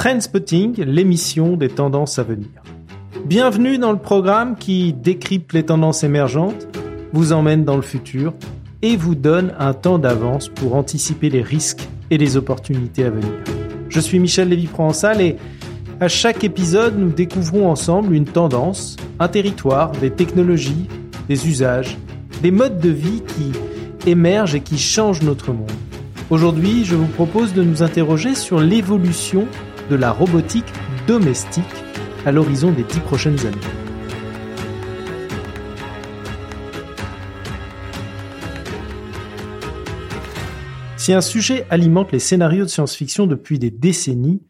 Trendspotting, l'émission des tendances à venir. Bienvenue dans le programme qui décrypte les tendances émergentes, vous emmène dans le futur et vous donne un temps d'avance pour anticiper les risques et les opportunités à venir. Je suis Michel Lévy-Provençal et à chaque épisode, nous découvrons ensemble une tendance, un territoire, des technologies, des usages, des modes de vie qui émergent et qui changent notre monde. Aujourd'hui, je vous propose de nous interroger sur l'évolution de la robotique domestique à l'horizon des dix prochaines années. Si un sujet alimente les scénarios de science-fiction depuis des décennies,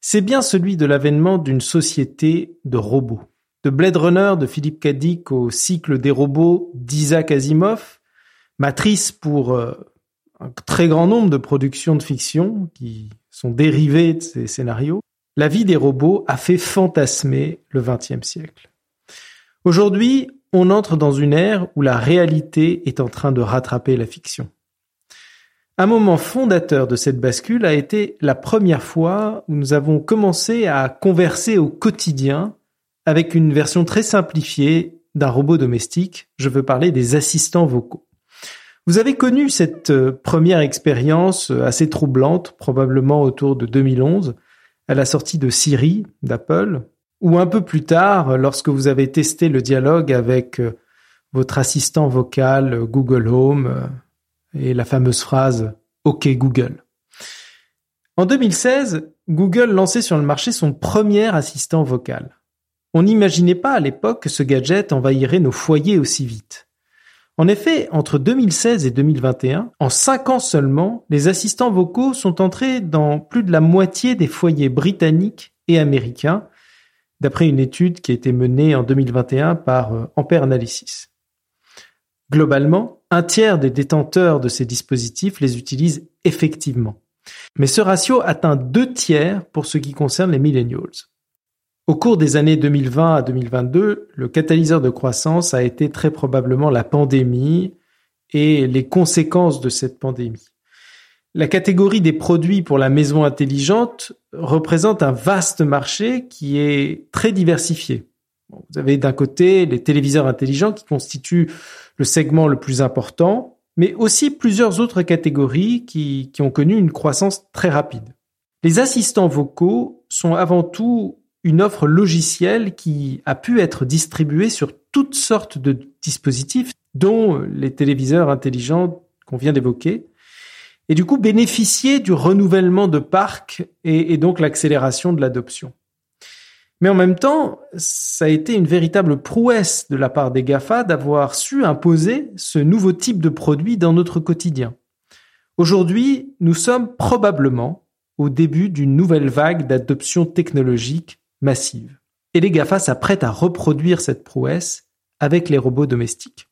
c'est bien celui de l'avènement d'une société de robots. De Blade Runner de Philippe Cadic au cycle des robots d'Isaac Asimov, matrice pour euh, un très grand nombre de productions de fiction qui sont dérivées de ces scénarios, la vie des robots a fait fantasmer le XXe siècle. Aujourd'hui, on entre dans une ère où la réalité est en train de rattraper la fiction. Un moment fondateur de cette bascule a été la première fois où nous avons commencé à converser au quotidien avec une version très simplifiée d'un robot domestique. Je veux parler des assistants vocaux. Vous avez connu cette euh, première expérience euh, assez troublante, probablement autour de 2011, à la sortie de Siri d'Apple, ou un peu plus tard, lorsque vous avez testé le dialogue avec euh, votre assistant vocal Google Home, et la fameuse phrase OK Google. En 2016, Google lançait sur le marché son premier assistant vocal. On n'imaginait pas à l'époque que ce gadget envahirait nos foyers aussi vite. En effet, entre 2016 et 2021, en cinq ans seulement, les assistants vocaux sont entrés dans plus de la moitié des foyers britanniques et américains, d'après une étude qui a été menée en 2021 par euh, Ampere Analysis. Globalement, un tiers des détenteurs de ces dispositifs les utilisent effectivement. Mais ce ratio atteint deux tiers pour ce qui concerne les millennials. Au cours des années 2020 à 2022, le catalyseur de croissance a été très probablement la pandémie et les conséquences de cette pandémie. La catégorie des produits pour la maison intelligente représente un vaste marché qui est très diversifié. Vous avez d'un côté les téléviseurs intelligents qui constituent le segment le plus important, mais aussi plusieurs autres catégories qui, qui ont connu une croissance très rapide. Les assistants vocaux sont avant tout une offre logicielle qui a pu être distribuée sur toutes sortes de dispositifs, dont les téléviseurs intelligents qu'on vient d'évoquer, et du coup bénéficier du renouvellement de parcs et, et donc l'accélération de l'adoption. Mais en même temps, ça a été une véritable prouesse de la part des GAFA d'avoir su imposer ce nouveau type de produit dans notre quotidien. Aujourd'hui, nous sommes probablement au début d'une nouvelle vague d'adoption technologique massive. Et les GAFA s'apprêtent à reproduire cette prouesse avec les robots domestiques.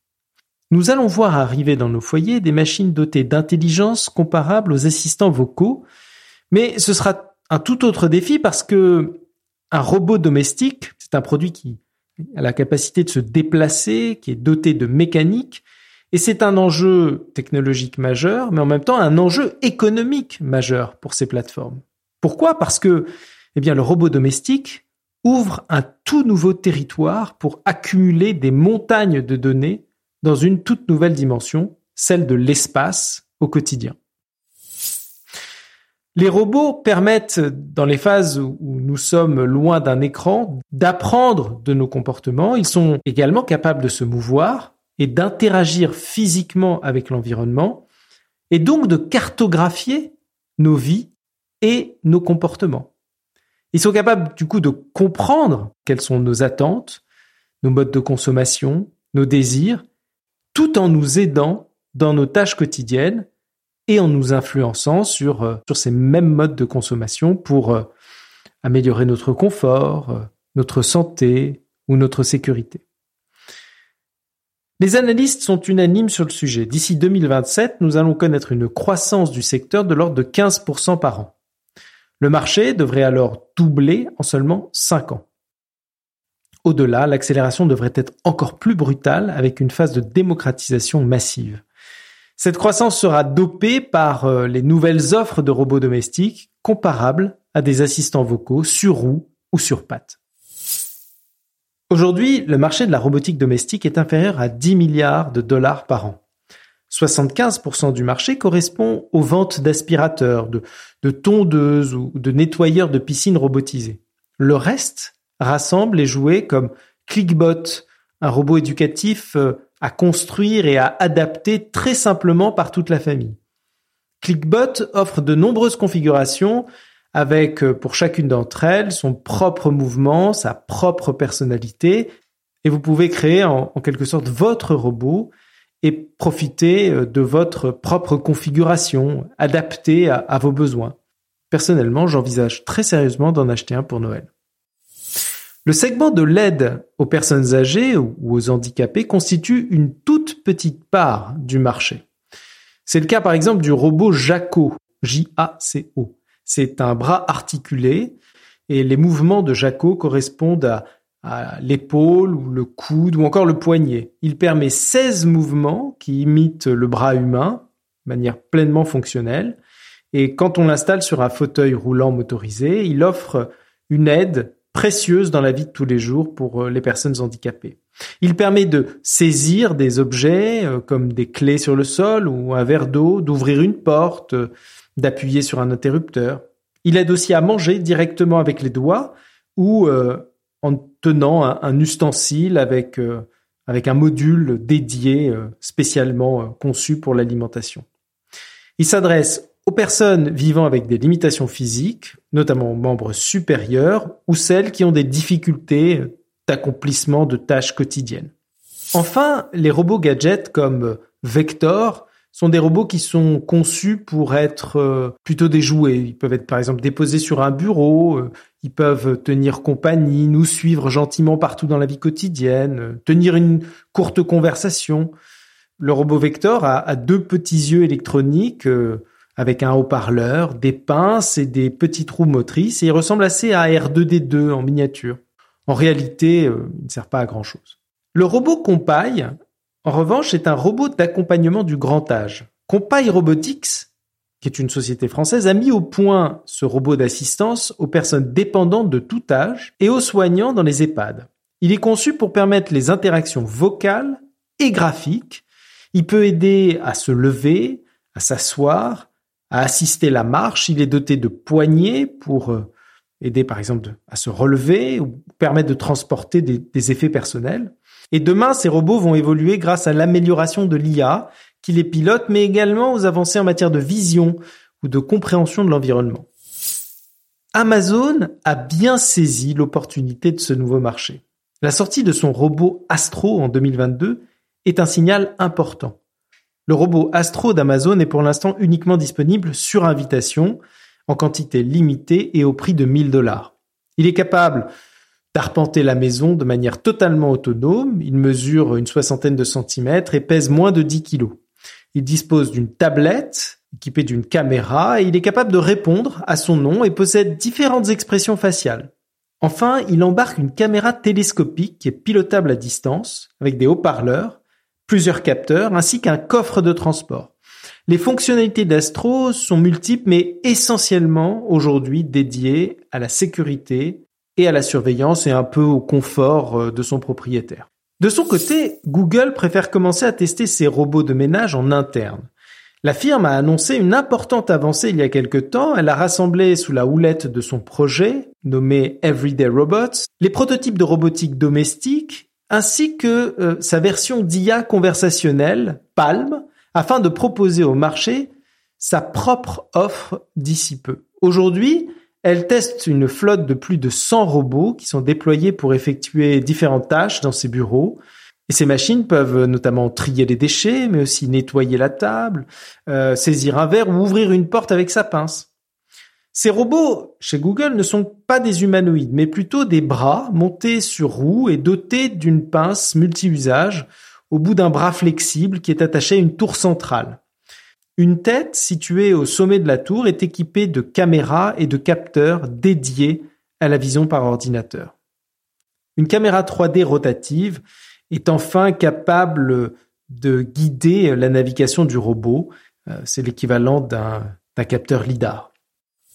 Nous allons voir arriver dans nos foyers des machines dotées d'intelligence comparables aux assistants vocaux, mais ce sera un tout autre défi parce que un robot domestique, c'est un produit qui a la capacité de se déplacer, qui est doté de mécanique, et c'est un enjeu technologique majeur, mais en même temps un enjeu économique majeur pour ces plateformes. Pourquoi? Parce que, eh bien, le robot domestique ouvre un tout nouveau territoire pour accumuler des montagnes de données dans une toute nouvelle dimension, celle de l'espace au quotidien. Les robots permettent, dans les phases où nous sommes loin d'un écran, d'apprendre de nos comportements. Ils sont également capables de se mouvoir et d'interagir physiquement avec l'environnement, et donc de cartographier nos vies et nos comportements. Ils sont capables du coup de comprendre quelles sont nos attentes, nos modes de consommation, nos désirs, tout en nous aidant dans nos tâches quotidiennes et en nous influençant sur, euh, ces mêmes modes de consommation pour euh, améliorer notre confort, euh, notre santé ou notre sécurité. Les analystes sont unanimes sur le sujet. D'ici 2027, nous allons connaître une croissance du secteur de l'ordre de 15% par an. Le marché devrait alors doubler en seulement 5 ans. Au-delà, l'accélération devrait être encore plus brutale avec une phase de démocratisation massive. Cette croissance sera dopée par euh, les nouvelles offres de robots domestiques comparables à des assistants vocaux sur roue ou sur pattes. Aujourd'hui, le marché de la robotique domestique est inférieur à 10 milliards de dollars par an. 75% du marché correspond aux ventes d'aspirateurs, de, de tondeuses ou de nettoyeurs de piscines robotisés. Le reste rassemble les jouets comme Clickbot, un robot éducatif euh, à construire et à adapter très simplement par toute la famille. Clickbot offre de nombreuses configurations avec euh, pour chacune d'entre elles son propre mouvement, sa propre personnalité, et vous pouvez créer en, quelque sorte votre robot et profiter euh, de votre propre configuration, adaptée à vos besoins. Personnellement, j'envisage très sérieusement d'en acheter un pour Noël. Le segment de l'aide aux personnes âgées ou aux handicapés constitue une toute petite part du marché. C'est le cas par exemple du robot Jaco, J-A-C-O. C'est un bras articulé et les mouvements de Jaco correspondent à, à l'épaule ou le coude ou encore le poignet. Il permet 16 mouvements qui imitent le bras humain de manière pleinement fonctionnelle et quand on l'installe sur un fauteuil roulant motorisé, il offre une aide précieuse dans la vie de tous les jours pour euh, les personnes handicapées. Il permet de saisir des objets euh, comme des clés sur le sol ou un verre d'eau, d'ouvrir une porte, euh, d'appuyer sur un interrupteur. Il aide aussi à manger directement avec les doigts ou en tenant un, ustensile avec, avec un module dédié spécialement conçu pour l'alimentation. Il s'adresse aux personnes vivant avec des limitations physiques, notamment aux membres supérieurs, ou celles qui ont des difficultés d'accomplissement de tâches quotidiennes. Enfin, les robots gadgets comme Vector sont des robots qui sont conçus pour être euh, plutôt des jouets. Ils peuvent être par exemple déposés sur un bureau, euh, ils peuvent tenir compagnie, nous suivre gentiment partout dans la vie quotidienne, euh, tenir une courte conversation. Le robot Vector a, deux petits yeux électroniques avec un haut-parleur, des pinces et des petites roues motrices, et il ressemble assez à R2D2 en miniature. En réalité, il ne sert pas à grand-chose. Le robot Compay, en revanche, est un robot d'accompagnement du grand âge. Compay Robotics, qui est une société française, a mis au point ce robot d'assistance aux personnes dépendantes de tout âge et aux soignants dans les EHPAD. Il est conçu pour permettre les interactions vocales et graphiques. Il peut aider à se lever, à s'asseoir, à assister la marche. Il est doté de poignées pour euh, aider par exemple à se relever ou permettre de transporter des, effets personnels. Et demain, ces robots vont évoluer grâce à l'amélioration de l'IA qui les pilote, mais également aux avancées en matière de vision ou de compréhension de l'environnement. Amazon a bien saisi l'opportunité de ce nouveau marché. La sortie de son robot Astro en 2022 est un signal important. Le robot Astro d'Amazon est pour l'instant uniquement disponible sur invitation, en quantité limitée et au prix de 1000 dollars. Il est capable d'arpenter la maison de manière totalement autonome. Il mesure une soixantaine de centimètres et pèse moins de 10 kilos. Il dispose d'une tablette équipée d'une caméra et il est capable de répondre à son nom et possède différentes expressions faciales. Enfin, il embarque une caméra télescopique qui est pilotable à distance avec des haut-parleurs plusieurs capteurs ainsi qu'un coffre de transport. Les fonctionnalités d'Astro sont multiples mais essentiellement aujourd'hui dédiées à la sécurité et à la surveillance et un peu au confort euh, de son propriétaire. De son côté, Google préfère commencer à tester ses robots de ménage en interne. La firme a annoncé une importante avancée il y a quelque temps. Elle a rassemblé sous la houlette de son projet, nommé Everyday Robots, les prototypes de robotique domestique ainsi que euh, sa version d'IA conversationnelle, Palm, afin de proposer au marché sa propre offre d'ici peu. Aujourd'hui, elle teste une flotte de plus de 100 robots qui sont déployés pour effectuer différentes tâches dans ses bureaux. Et ces machines peuvent notamment trier les déchets, mais aussi nettoyer la table, euh, saisir un verre ou ouvrir une porte avec sa pince. Ces robots, chez Google, ne sont pas des humanoïdes, mais plutôt des bras montés sur roues et dotés d'une pince multi-usage au bout d'un bras flexible qui est attaché à une tour centrale. Une tête située au sommet de la tour est équipée de caméras et de capteurs dédiés à la vision par ordinateur. Une caméra 3D rotative est enfin capable de guider la navigation du robot. Euh, c'est l'équivalent d'un capteur LIDAR.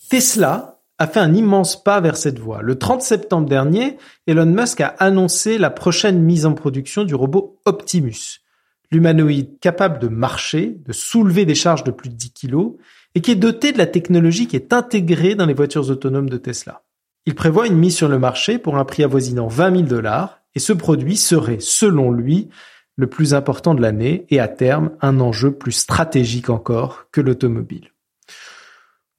Tesla a fait un immense pas vers cette voie. Le 30 septembre dernier, Elon Musk a annoncé la prochaine mise en production du robot Optimus, l'humanoïde capable de marcher, de soulever des charges de plus de 10 kg et qui est doté de la technologie qui est intégrée dans les voitures autonomes de Tesla. Il prévoit une mise sur le marché pour un prix avoisinant 20 000 dollars et ce produit serait, selon lui, le plus important de l'année et à terme un enjeu plus stratégique encore que l'automobile.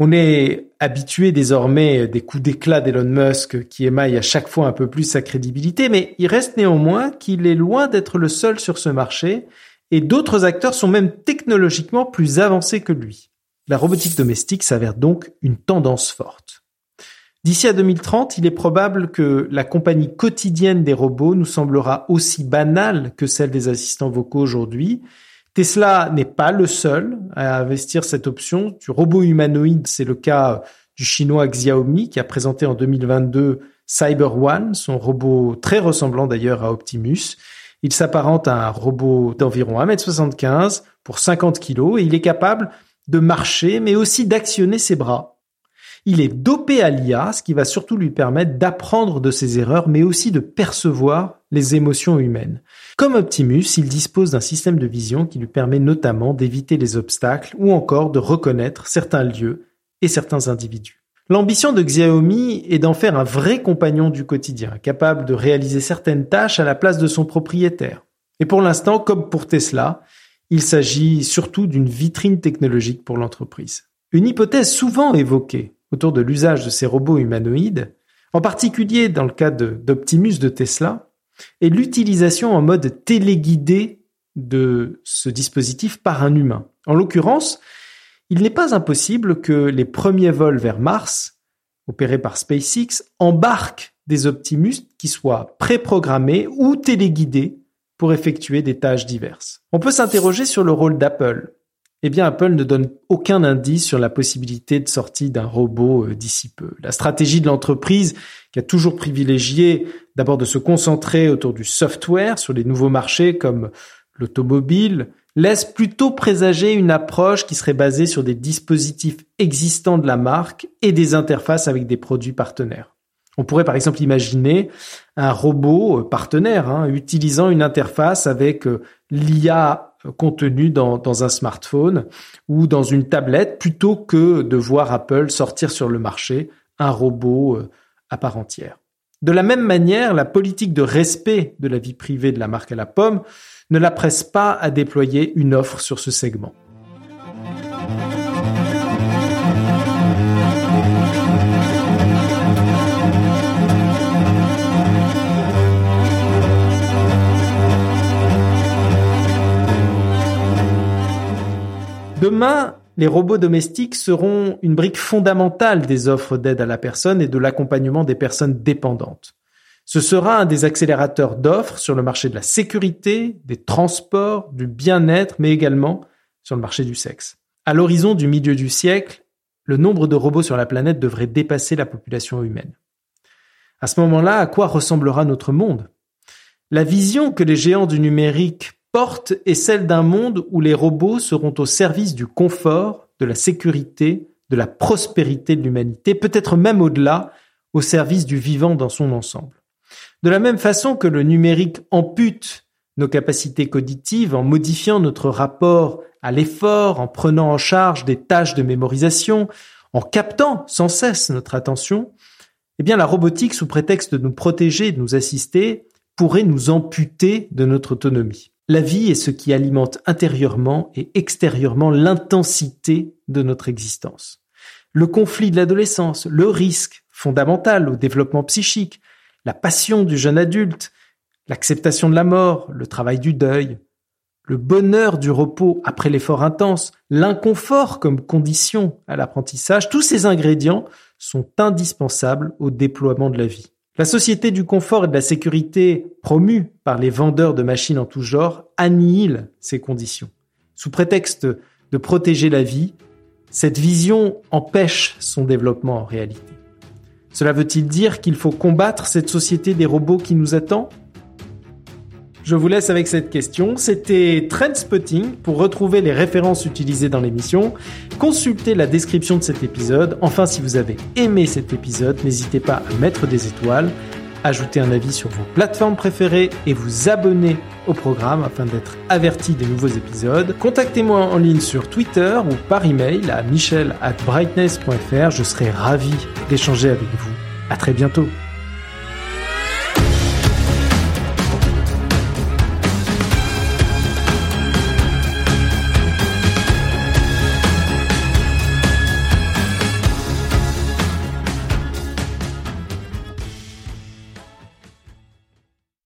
On est habitué désormais des coups d'éclat d'Elon Musk qui émaillent à chaque fois un peu plus sa crédibilité, mais il reste néanmoins qu'il est loin d'être le seul sur ce marché et d'autres acteurs sont même technologiquement plus avancés que lui. La robotique domestique s'avère donc une tendance forte. D'ici à 2030, il est probable que la compagnie quotidienne des robots nous semblera aussi banale que celle des assistants vocaux aujourd'hui, Tesla n'est pas le seul à investir cette option du robot humanoïde. C'est le cas du chinois Xiaomi qui a présenté en 2022 Cyber One, son robot très ressemblant d'ailleurs à Optimus. Il s'apparente à un robot d'environ 1m75 pour 50 kg et il est capable de marcher mais aussi d'actionner ses bras. Il est dopé à l'IA, ce qui va surtout lui permettre d'apprendre de ses erreurs mais aussi de percevoir les émotions humaines. Comme Optimus, il dispose d'un système de vision qui lui permet notamment d'éviter les obstacles ou encore de reconnaître certains lieux et certains individus. L'ambition de Xiaomi est d'en faire un vrai compagnon du quotidien, capable de réaliser certaines tâches à la place de son propriétaire. Et pour l'instant, comme pour Tesla, il s'agit surtout d'une vitrine technologique pour l'entreprise. Une hypothèse souvent évoquée autour de l'usage de ces robots humanoïdes, en particulier dans le cas d'Optimus de Tesla, et l'utilisation en mode téléguidé de ce dispositif par un humain. En l'occurrence, il n'est pas impossible que les premiers vols vers Mars, opérés par SpaceX, embarquent des Optimus qui soient préprogrammés ou téléguidés pour effectuer des tâches diverses. On peut s'interroger sur le rôle d'Apple. Eh bien, Apple ne donne aucun indice sur la possibilité de sortie d'un robot euh, d'ici peu. La stratégie de l'entreprise, qui a toujours privilégié d'abord de se concentrer autour du software sur les nouveaux marchés comme l'automobile, laisse plutôt présager une approche qui serait basée sur des dispositifs existants de la marque et des interfaces avec des produits partenaires. On pourrait par exemple imaginer un robot euh, partenaire hein, utilisant une interface avec euh, l'IA contenu dans, un smartphone ou dans une tablette plutôt que de voir Apple sortir sur le marché un robot euh, à part entière. De la même manière, la politique de respect de la vie privée de la marque à la pomme ne la presse pas à déployer une offre sur ce segment. Demain, les robots domestiques seront une brique fondamentale des offres d'aide à la personne et de l'accompagnement des personnes dépendantes. Ce sera un des accélérateurs d'offres sur le marché de la sécurité, des transports, du bien-être, mais également sur le marché du sexe. À l'horizon du milieu du siècle, le nombre de robots sur la planète devrait dépasser la population humaine. À ce moment-là, à quoi ressemblera notre monde? La vision que les géants du numérique porte est celle d'un monde où les robots seront au service du confort, de la sécurité, de la prospérité de l'humanité, peut-être même au-delà, au service du vivant dans son ensemble. De la même façon que le numérique ampute nos capacités cognitives en modifiant notre rapport à l'effort, en prenant en charge des tâches de mémorisation, en captant sans cesse notre attention, eh bien la robotique, sous prétexte de nous protéger de nous assister, pourrait nous amputer de notre autonomie. La vie est ce qui alimente intérieurement et extérieurement l'intensité de notre existence. Le conflit de l'adolescence, le risque fondamental au développement psychique, la passion du jeune adulte, l'acceptation de la mort, le travail du deuil, le bonheur du repos après l'effort intense, l'inconfort comme condition à l'apprentissage, tous ces ingrédients sont indispensables au déploiement de la vie. La société du confort et de la sécurité promue par les vendeurs de machines en tout genre annihile ces conditions. Sous prétexte de protéger la vie, cette vision empêche son développement en réalité. Cela veut-il dire qu'il faut combattre cette société des robots qui nous attend? Je vous laisse avec cette question. C'était Trendspotting. Pour retrouver les références utilisées dans l'émission, consultez la description de cet épisode. Enfin, si vous avez aimé cet épisode, n'hésitez pas à mettre des étoiles, ajouter un avis sur vos plateformes préférées et vous abonner au programme afin d'être averti des nouveaux épisodes. Contactez-moi en ligne sur Twitter ou par email à michel. Je serai ravi d'échanger avec vous. À très bientôt.